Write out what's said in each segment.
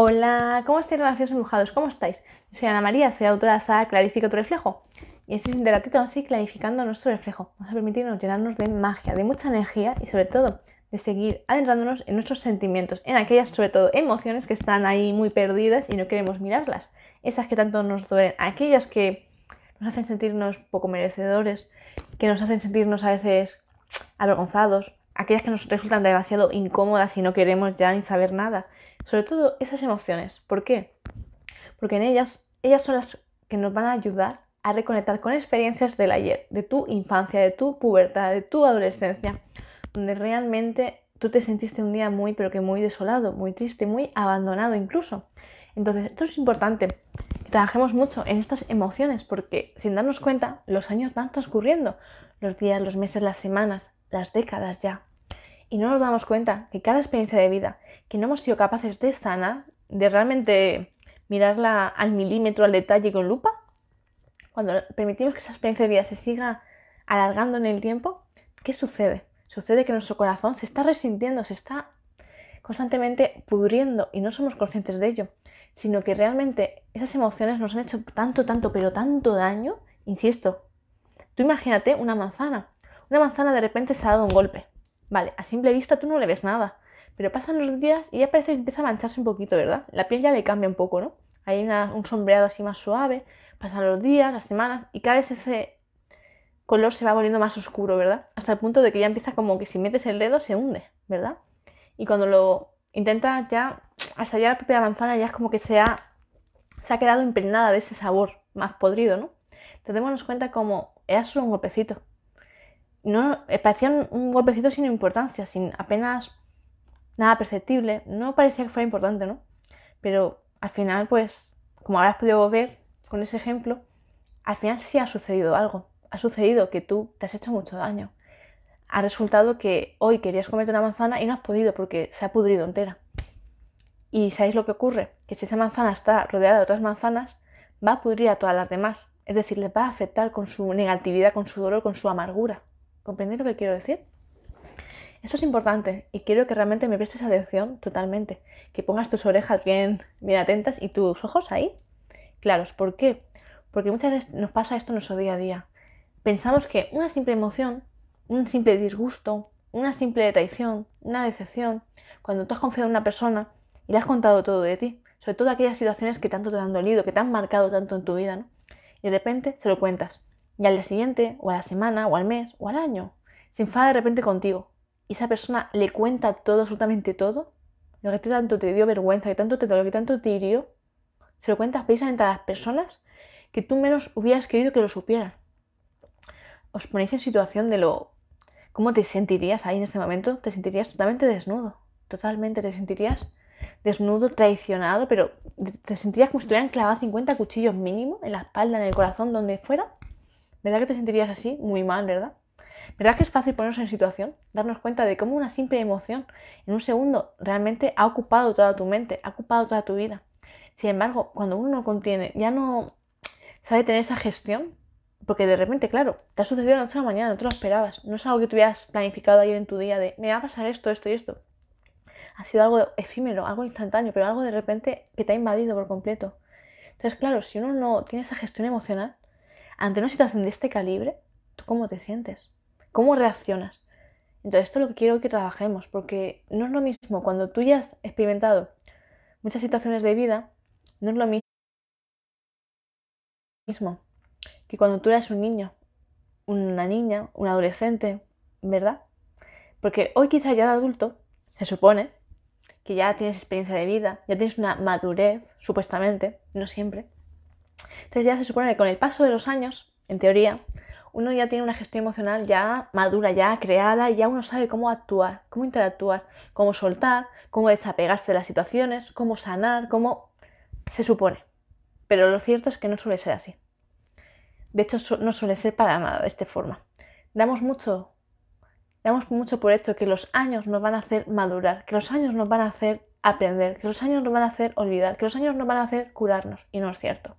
Hola, ¿cómo estáis relacionados embrujados? ¿Cómo estáis? Yo soy Ana María, soy autora de la saga Clarifica tu reflejo. Y este es un ratito así clarificando nuestro reflejo. Vamos a permitirnos llenarnos de magia, de mucha energía y sobre todo de seguir adentrándonos en nuestros sentimientos, en aquellas sobre todo emociones que están ahí muy perdidas y no queremos mirarlas. Esas que tanto nos duelen, aquellas que nos hacen sentirnos poco merecedores, que nos hacen sentirnos a veces avergonzados, aquellas que nos resultan demasiado incómodas y no queremos ya ni saber nada sobre todo esas emociones. ¿Por qué? Porque en ellas, ellas son las que nos van a ayudar a reconectar con experiencias del ayer, de tu infancia, de tu pubertad, de tu adolescencia, donde realmente tú te sentiste un día muy, pero que muy desolado, muy triste, muy abandonado incluso. Entonces, esto es importante, que trabajemos mucho en estas emociones, porque sin darnos cuenta, los años van transcurriendo, los días, los meses, las semanas, las décadas ya y no nos damos cuenta que cada experiencia de vida que no hemos sido capaces de sanar, de realmente mirarla al milímetro, al detalle con lupa, cuando permitimos que esa experiencia de vida se siga alargando en el tiempo, ¿qué sucede? Sucede que nuestro corazón se está resintiendo, se está constantemente pudriendo y no somos conscientes de ello, sino que realmente esas emociones nos han hecho tanto, tanto, pero tanto daño, insisto. Tú imagínate una manzana. Una manzana de repente se ha dado un golpe. Vale, a simple vista tú no le ves nada, pero pasan los días y ya parece que empieza a mancharse un poquito, ¿verdad? La piel ya le cambia un poco, ¿no? Hay un sombreado así más suave, pasan los días, las semanas y cada vez ese color se va volviendo más oscuro, ¿verdad? Hasta el punto de que ya empieza como que si metes el dedo se hunde, ¿verdad? Y cuando lo intentas ya, hasta ya la propia manzana ya es como que se ha, se ha quedado impregnada de ese sabor más podrido, ¿no? Entonces démonos cuenta como era solo un golpecito, no eh, parecía un golpecito sin importancia, sin apenas nada perceptible. No parecía que fuera importante, ¿no? Pero al final, pues, como habrás podido ver con ese ejemplo, al final sí ha sucedido algo. Ha sucedido que tú te has hecho mucho daño. Ha resultado que hoy querías comerte una manzana y no has podido porque se ha pudrido entera. Y ¿sabéis lo que ocurre? Que si esa manzana está rodeada de otras manzanas, va a pudrir a todas las demás. Es decir, les va a afectar con su negatividad, con su dolor, con su amargura. ¿Comprendéis lo que quiero decir? Esto es importante y quiero que realmente me prestes atención totalmente, que pongas tus orejas bien, bien atentas y tus ojos ahí claros. ¿Por qué? Porque muchas veces nos pasa esto en nuestro día a día. Pensamos que una simple emoción, un simple disgusto, una simple traición, una decepción, cuando tú has confiado en una persona y le has contado todo de ti, sobre todo aquellas situaciones que tanto te han dolido, que te han marcado tanto en tu vida, ¿no? Y de repente se lo cuentas y al día siguiente, o a la semana, o al mes, o al año, se enfada de repente contigo y esa persona le cuenta todo, absolutamente todo, lo que tanto te dio vergüenza, que tanto te lo que tanto te hirió, se lo cuentas precisamente a las personas que tú menos hubieras querido que lo supieran. Os ponéis en situación de lo... ¿Cómo te sentirías ahí en ese momento? Te sentirías totalmente desnudo, totalmente, te sentirías desnudo, traicionado, pero te sentirías como si te hubieran clavado 50 cuchillos mínimo en la espalda, en el corazón, donde fuera. ¿Verdad que te sentirías así? Muy mal, ¿verdad? ¿Verdad que es fácil ponernos en situación? Darnos cuenta de cómo una simple emoción en un segundo realmente ha ocupado toda tu mente, ha ocupado toda tu vida. Sin embargo, cuando uno no contiene, ya no sabe tener esa gestión, porque de repente, claro, te ha sucedido la noche a la mañana, no te lo esperabas, no es algo que tú hubieras planificado ayer en tu día de me va a pasar esto, esto y esto. Ha sido algo efímero, algo instantáneo, pero algo de repente que te ha invadido por completo. Entonces, claro, si uno no tiene esa gestión emocional, ante una situación de este calibre, ¿tú cómo te sientes? ¿Cómo reaccionas? Entonces, esto es lo que quiero que trabajemos, porque no es lo mismo cuando tú ya has experimentado muchas situaciones de vida, no es lo mismo que cuando tú eres un niño, una niña, un adolescente, ¿verdad? Porque hoy quizás ya de adulto, se supone que ya tienes experiencia de vida, ya tienes una madurez, supuestamente, no siempre, entonces ya se supone que con el paso de los años, en teoría, uno ya tiene una gestión emocional ya madura, ya creada, y ya uno sabe cómo actuar, cómo interactuar, cómo soltar, cómo desapegarse de las situaciones, cómo sanar, cómo se supone. Pero lo cierto es que no suele ser así. De hecho, no suele ser para nada de esta forma. Damos mucho, damos mucho por hecho que los años nos van a hacer madurar, que los años nos van a hacer aprender, que los años nos van a hacer olvidar, que los años nos van a hacer curarnos. Y no es cierto.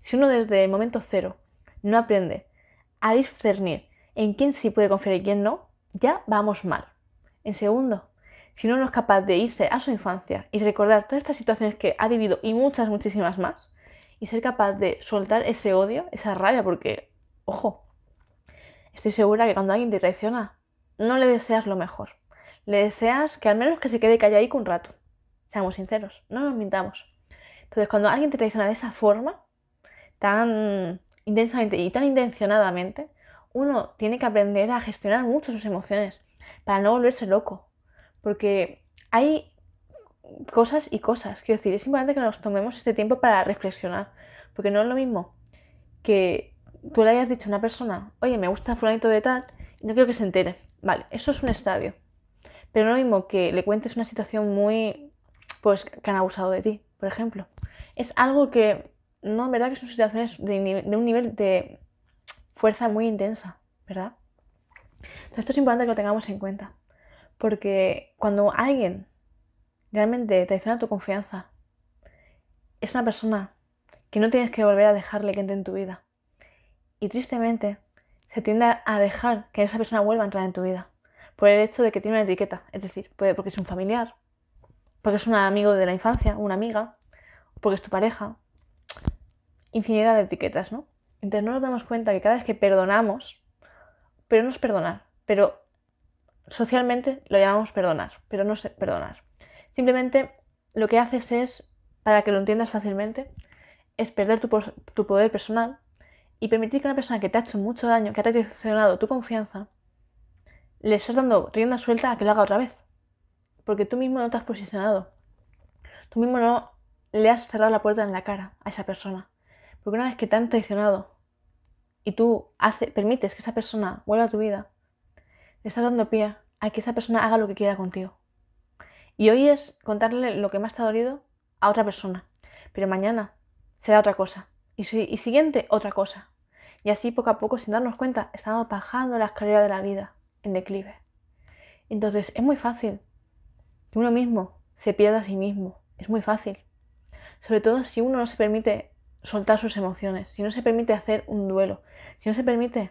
Si uno desde el momento cero no aprende a discernir en quién sí puede confiar y quién no, ya vamos mal. En segundo, si uno no es capaz de irse a su infancia y recordar todas estas situaciones que ha vivido y muchas, muchísimas más, y ser capaz de soltar ese odio, esa rabia, porque, ojo, estoy segura que cuando alguien te traiciona, no le deseas lo mejor. Le deseas que al menos que se quede calladico un rato. Seamos sinceros, no nos mintamos. Entonces, cuando alguien te traiciona de esa forma, tan intensamente y tan intencionadamente, uno tiene que aprender a gestionar mucho sus emociones para no volverse loco. Porque hay cosas y cosas. Quiero decir, es importante que nos tomemos este tiempo para reflexionar. Porque no es lo mismo que tú le hayas dicho a una persona, oye, me gusta fulanito de tal, y no quiero que se entere. Vale, eso es un estadio. Pero no es lo mismo que le cuentes una situación muy, pues, que han abusado de ti, por ejemplo. Es algo que, no, en verdad que son situaciones de, de un nivel de fuerza muy intensa, ¿verdad? Entonces esto es importante que lo tengamos en cuenta. Porque cuando alguien realmente traiciona tu confianza, es una persona que no tienes que volver a dejarle que entre en tu vida. Y tristemente, se tiende a dejar que esa persona vuelva a entrar en tu vida. Por el hecho de que tiene una etiqueta. Es decir, puede porque es un familiar, porque es un amigo de la infancia, una amiga, porque es tu pareja. Infinidad de etiquetas, ¿no? Entonces no nos damos cuenta que cada vez que perdonamos, pero no es perdonar, pero socialmente lo llamamos perdonar, pero no es perdonar. Simplemente lo que haces es, para que lo entiendas fácilmente, es perder tu, tu poder personal y permitir que una persona que te ha hecho mucho daño, que ha traicionado tu confianza, le estás dando rienda suelta a que lo haga otra vez. Porque tú mismo no te has posicionado. Tú mismo no le has cerrado la puerta en la cara a esa persona. Porque una vez que te han traicionado y tú hace, permites que esa persona vuelva a tu vida, le estás dando pie a que esa persona haga lo que quiera contigo. Y hoy es contarle lo que más te ha dolido a otra persona, pero mañana será otra cosa. Y, y siguiente, otra cosa. Y así poco a poco, sin darnos cuenta, estamos bajando la escalera de la vida en declive. Entonces es muy fácil que uno mismo se pierda a sí mismo. Es muy fácil. Sobre todo si uno no se permite soltar sus emociones, si no se permite hacer un duelo, si no se permite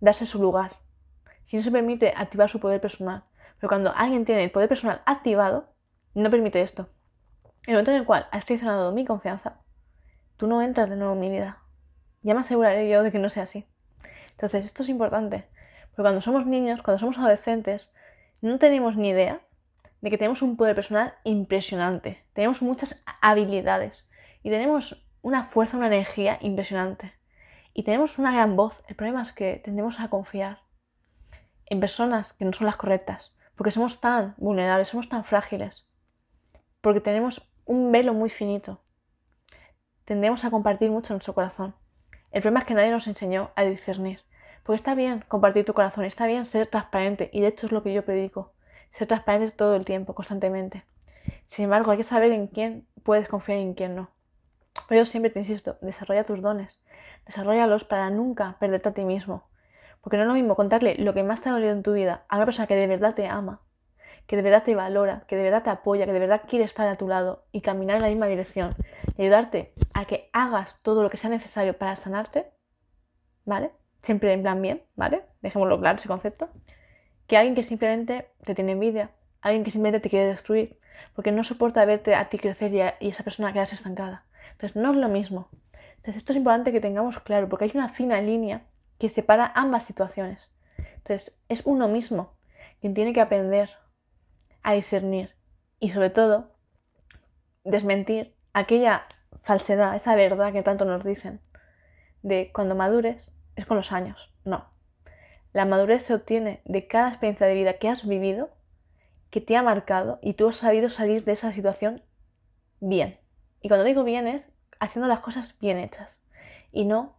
darse su lugar, si no se permite activar su poder personal. Pero cuando alguien tiene el poder personal activado, no permite esto. En el momento en el cual has traicionado mi confianza, tú no entras de nuevo en mi vida. Ya me aseguraré yo de que no sea así. Entonces, esto es importante. Porque cuando somos niños, cuando somos adolescentes, no tenemos ni idea de que tenemos un poder personal impresionante. Tenemos muchas habilidades y tenemos una fuerza, una energía impresionante. Y tenemos una gran voz. El problema es que tendemos a confiar en personas que no son las correctas, porque somos tan vulnerables, somos tan frágiles, porque tenemos un velo muy finito. Tendemos a compartir mucho nuestro corazón. El problema es que nadie nos enseñó a discernir. Porque está bien compartir tu corazón, está bien ser transparente, y de hecho es lo que yo predico, ser transparente todo el tiempo, constantemente. Sin embargo, hay que saber en quién puedes confiar y en quién no. Pero yo siempre te insisto, desarrolla tus dones, desarrollalos para nunca perderte a ti mismo, porque no es lo mismo contarle lo que más te ha dolido en tu vida a una persona que de verdad te ama, que de verdad te valora, que de verdad te apoya, que de verdad quiere estar a tu lado y caminar en la misma dirección y ayudarte a que hagas todo lo que sea necesario para sanarte, ¿vale? Siempre en plan bien, ¿vale? Dejémoslo claro ese concepto. Que alguien que simplemente te tiene envidia, alguien que simplemente te quiere destruir, porque no soporta verte a ti crecer y, esa persona quedarse estancada. Entonces no es lo mismo. Entonces esto es importante que tengamos claro, porque hay una fina línea que separa ambas situaciones. Entonces, es uno mismo quien tiene que aprender a discernir y sobre todo desmentir aquella falsedad, esa verdad que tanto nos dicen, de cuando madures es con los años. No. La madurez se obtiene de cada experiencia de vida que has vivido, que te ha marcado y tú has sabido salir de esa situación bien. Y cuando digo bien es haciendo las cosas bien hechas y no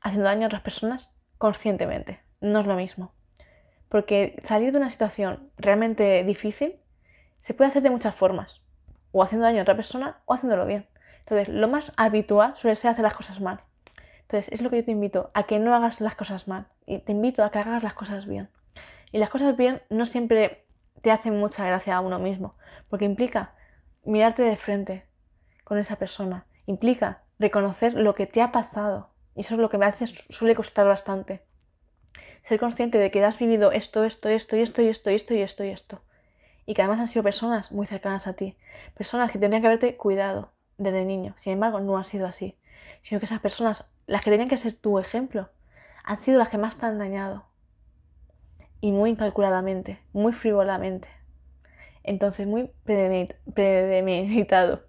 haciendo daño a otras personas conscientemente. No es lo mismo. Porque salir de una situación realmente difícil se puede hacer de muchas formas. O haciendo daño a otra persona o haciéndolo bien. Entonces, lo más habitual suele ser hacer las cosas mal. Entonces, es lo que yo te invito, a que no hagas las cosas mal. Y te invito a que hagas las cosas bien. Y las cosas bien no siempre te hacen mucha gracia a uno mismo. Porque implica mirarte de frente con esa persona. Implica reconocer lo que te ha pasado y eso es lo que me hace, suele costar bastante. Ser consciente de que has vivido esto, esto, esto, y esto, y esto, y esto, y esto, y esto. y que además han sido personas muy cercanas a ti, personas que tendrían que haberte cuidado desde niño. Sin embargo, no ha sido así, sino que esas personas, las que tenían que ser tu ejemplo, han sido las que más te han dañado. Y muy incalculadamente, muy frivolamente. Entonces, muy premeditado.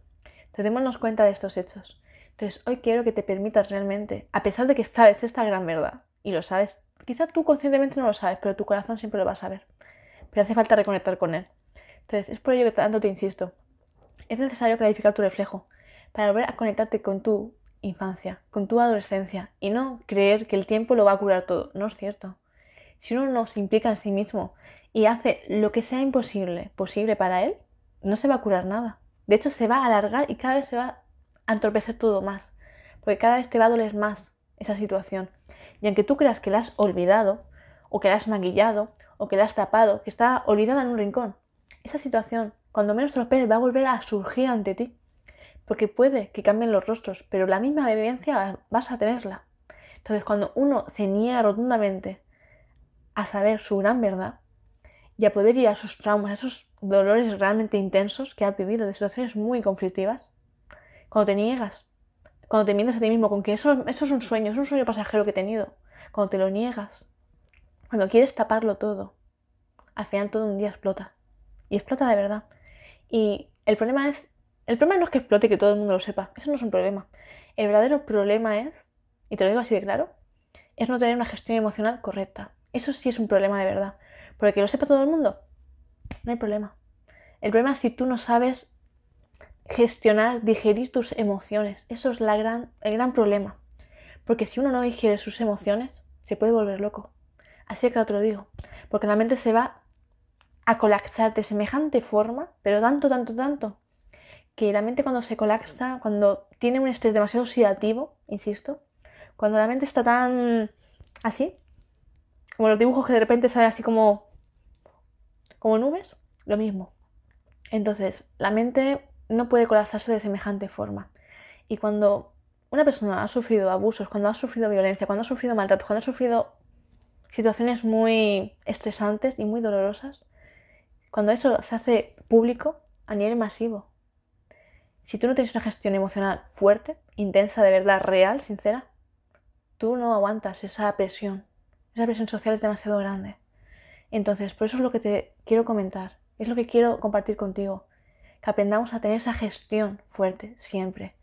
Entonces, démonos cuenta de estos hechos. Entonces, hoy quiero que te permitas realmente, a pesar de que sabes esta gran verdad, y lo sabes, quizá tú conscientemente no lo sabes, pero tu corazón siempre lo va a saber. Pero hace falta reconectar con él. Entonces, es por ello que tanto te insisto. Es necesario clarificar tu reflejo para volver a conectarte con tu infancia, con tu adolescencia y no creer que el tiempo lo va a curar todo. No es cierto. Si uno no se implica en sí mismo y hace lo que sea imposible posible para él, no se va a curar nada. De hecho, se va a alargar y cada vez se va a entorpecer todo más, porque cada vez te va a doler más esa situación. Y aunque tú creas que la has olvidado, o que la has maquillado, o que la has tapado, que está olvidada en un rincón, esa situación, cuando menos te va a volver a surgir ante ti. Porque puede que cambien los rostros, pero la misma vivencia vas a tenerla. Entonces, cuando uno se niega rotundamente a saber su gran verdad y a poder ir a esos traumas, a esos dolores realmente intensos que ha vivido, de situaciones muy conflictivas, cuando te niegas, cuando te mientes a ti mismo con que eso, eso es un sueño, es un sueño pasajero que he tenido, cuando te lo niegas, cuando quieres taparlo todo, al final todo un día explota. Y explota de verdad. Y el problema es, el problema no es que explote y que todo el mundo lo sepa, eso no es un problema. El verdadero problema es, y te lo digo así de claro, es no tener una gestión emocional correcta. Eso sí es un problema de verdad. Porque que lo sepa todo el mundo, no hay problema. El problema es si tú no sabes gestionar, digerir tus emociones. Eso es la gran, el gran problema. Porque si uno no digiere sus emociones, se puede volver loco. Así que te lo digo. Porque la mente se va a colapsar de semejante forma, pero tanto, tanto, tanto, que la mente cuando se colapsa, cuando tiene un estrés demasiado oxidativo, insisto, cuando la mente está tan así, como los dibujos que de repente salen así como, como nubes, lo mismo. Entonces, la mente no puede colapsarse de semejante forma. Y cuando una persona ha sufrido abusos, cuando ha sufrido violencia, cuando ha sufrido maltrato, cuando ha sufrido situaciones muy estresantes y muy dolorosas, cuando eso se hace público a nivel masivo, si tú no tienes una gestión emocional fuerte, intensa, de verdad, real, sincera, tú no aguantas esa presión. Esa presión social es demasiado grande. Entonces, por eso es lo que te quiero comentar, es lo que quiero compartir contigo, que aprendamos a tener esa gestión fuerte siempre.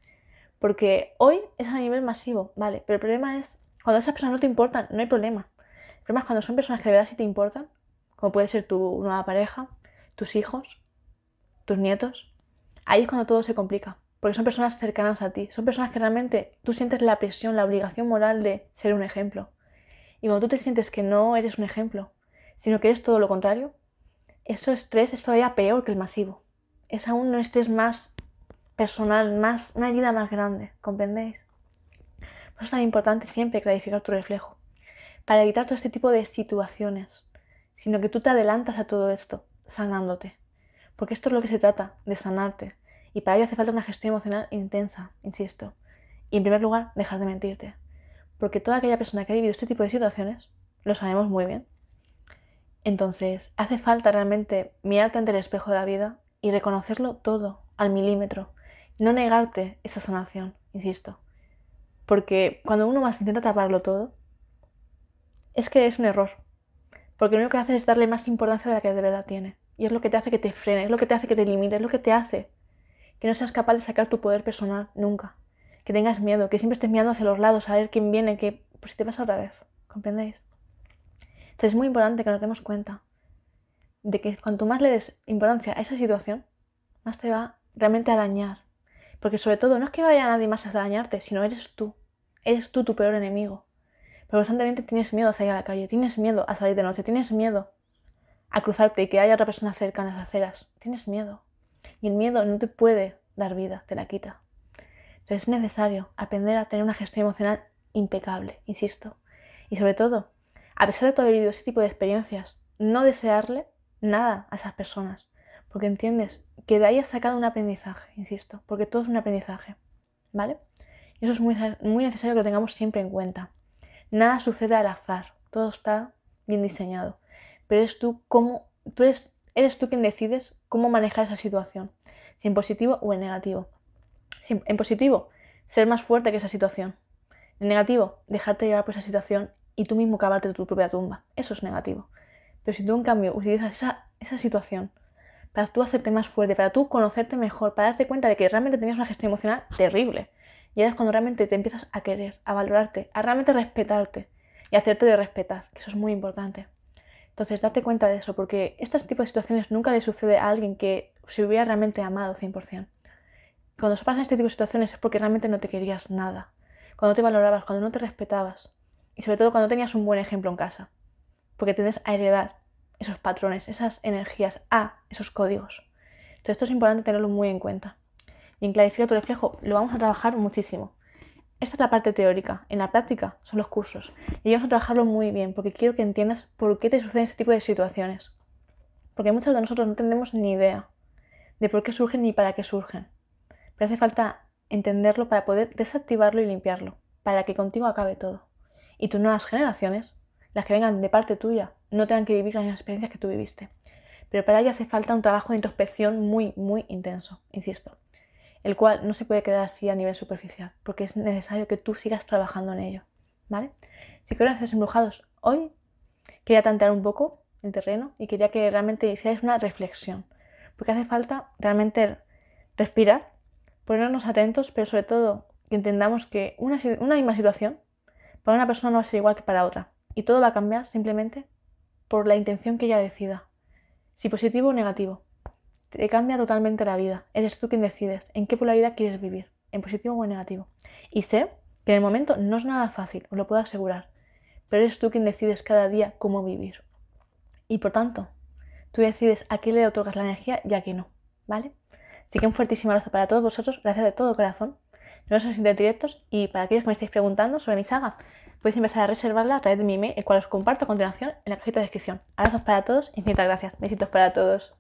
Porque hoy es a nivel masivo, ¿vale? Pero el problema es, cuando esas personas no te importan, no hay problema. El problema es cuando son personas que de verdad sí te importan, como puede ser tu nueva pareja, tus hijos, tus nietos, ahí es cuando todo se complica, porque son personas cercanas a ti, son personas que realmente tú sientes la presión, la obligación moral de ser un ejemplo. Y cuando tú te sientes que no eres un ejemplo, sino que eres todo lo contrario, eso estrés es todavía peor que el masivo. Es aún un estrés más personal, más, una herida más grande, ¿comprendéis? Por eso es tan importante siempre clarificar tu reflejo, para evitar todo este tipo de situaciones, sino que tú te adelantas a todo esto sanándote. Porque esto es lo que se trata, de sanarte. Y para ello hace falta una gestión emocional intensa, insisto. Y en primer lugar, dejar de mentirte. Porque toda aquella persona que ha vivido este tipo de situaciones, lo sabemos muy bien. Entonces, hace falta realmente mirarte ante el espejo de la vida y reconocerlo todo, al milímetro. No negarte esa sanación, insisto. Porque cuando uno más intenta taparlo todo, es que es un error. Porque lo único que hace es darle más importancia de la que de verdad tiene. Y es lo que te hace que te frene, es lo que te hace que te limite, es lo que te hace que no seas capaz de sacar tu poder personal nunca. Que tengas miedo, que siempre estés mirando hacia los lados a ver quién viene, que pues si te pasa otra vez. ¿Comprendéis? Entonces es muy importante que nos demos cuenta de que cuanto más le des importancia a esa situación, más te va realmente a dañar. Porque sobre todo no es que vaya nadie más a dañarte, sino eres tú. Eres tú tu peor enemigo. Pero constantemente tienes miedo a salir a la calle, tienes miedo a salir de noche, tienes miedo a cruzarte y que haya otra persona cerca en las aceras. Tienes miedo. Y el miedo no te puede dar vida, te la quita. Entonces es necesario aprender a tener una gestión emocional impecable, insisto. Y sobre todo, a pesar de todo haber vivido ese tipo de experiencias, no desearle nada a esas personas. Porque entiendes que de ahí has sacado un aprendizaje, insisto, porque todo es un aprendizaje. ¿Vale? Y eso es muy, necesario que lo tengamos siempre en cuenta. Nada sucede al azar, todo está bien diseñado. Pero eres tú como, tú eres Eres tú quien decides cómo manejar esa situación, si en positivo o en negativo. Si en positivo, ser más fuerte que esa situación. En negativo, dejarte llevar por esa situación y tú mismo cavarte tu propia tumba. Eso es negativo. Pero si tú en cambio utilizas esa, esa situación para tú hacerte más fuerte, para tú conocerte mejor, para darte cuenta de que realmente tenías una gestión emocional terrible. Y es cuando realmente te empiezas a querer, a valorarte, a realmente respetarte y hacerte de respetar, que eso es muy importante. Entonces, date cuenta de eso, porque este tipo de situaciones nunca le sucede a alguien que se hubiera realmente amado 100%. Cuando se pasan este tipo de situaciones es porque realmente no te querías nada, cuando te valorabas, cuando no te respetabas y sobre todo cuando tenías un buen ejemplo en casa, porque tienes a heredar esos patrones, esas energías a esos códigos. Entonces esto es importante tenerlo muy en cuenta. Y en Clarifica tu reflejo lo vamos a trabajar muchísimo. Esta es la parte teórica. En la práctica son los cursos. Y vamos a trabajarlo muy bien porque quiero que entiendas por qué te suceden este tipo de situaciones. Porque muchos de nosotros no tenemos ni idea de por qué surgen ni para qué surgen. Pero hace falta entenderlo para poder desactivarlo y limpiarlo, para que contigo acabe todo. Y tus nuevas generaciones, las que vengan de parte tuya, no tengan que vivir las mismas experiencias que tú viviste. Pero para ello hace falta un trabajo de introspección muy, muy intenso, insisto, el cual no se puede quedar así a nivel superficial, porque es necesario que tú sigas trabajando en ello, ¿vale? Si quieres embrujados, hoy quería tantear un poco el terreno y quería que realmente hicierais una reflexión, porque hace falta realmente respirar, ponernos atentos, pero sobre todo que entendamos que una, una misma situación para una persona no va a ser igual que para otra, y todo va a cambiar simplemente por la intención que ella decida. Si positivo o negativo. Te cambia totalmente la vida. Eres tú quien decides en qué polaridad quieres vivir, en positivo o en negativo. Y sé que en el momento no es nada fácil, os lo puedo asegurar, pero eres tú quien decides cada día cómo vivir. Y por tanto, tú decides a qué le otorgas la energía y a qué no, ¿vale? Así que un fuertísimo abrazo para todos vosotros, gracias de todo corazón. Vemos en directos y para aquellos que me estáis preguntando sobre mi saga, podéis empezar a reservarla a través de mi email, el cual os comparto a continuación en la cajita de descripción. Abrazos para todos, infinitas gracias. Besitos para todos.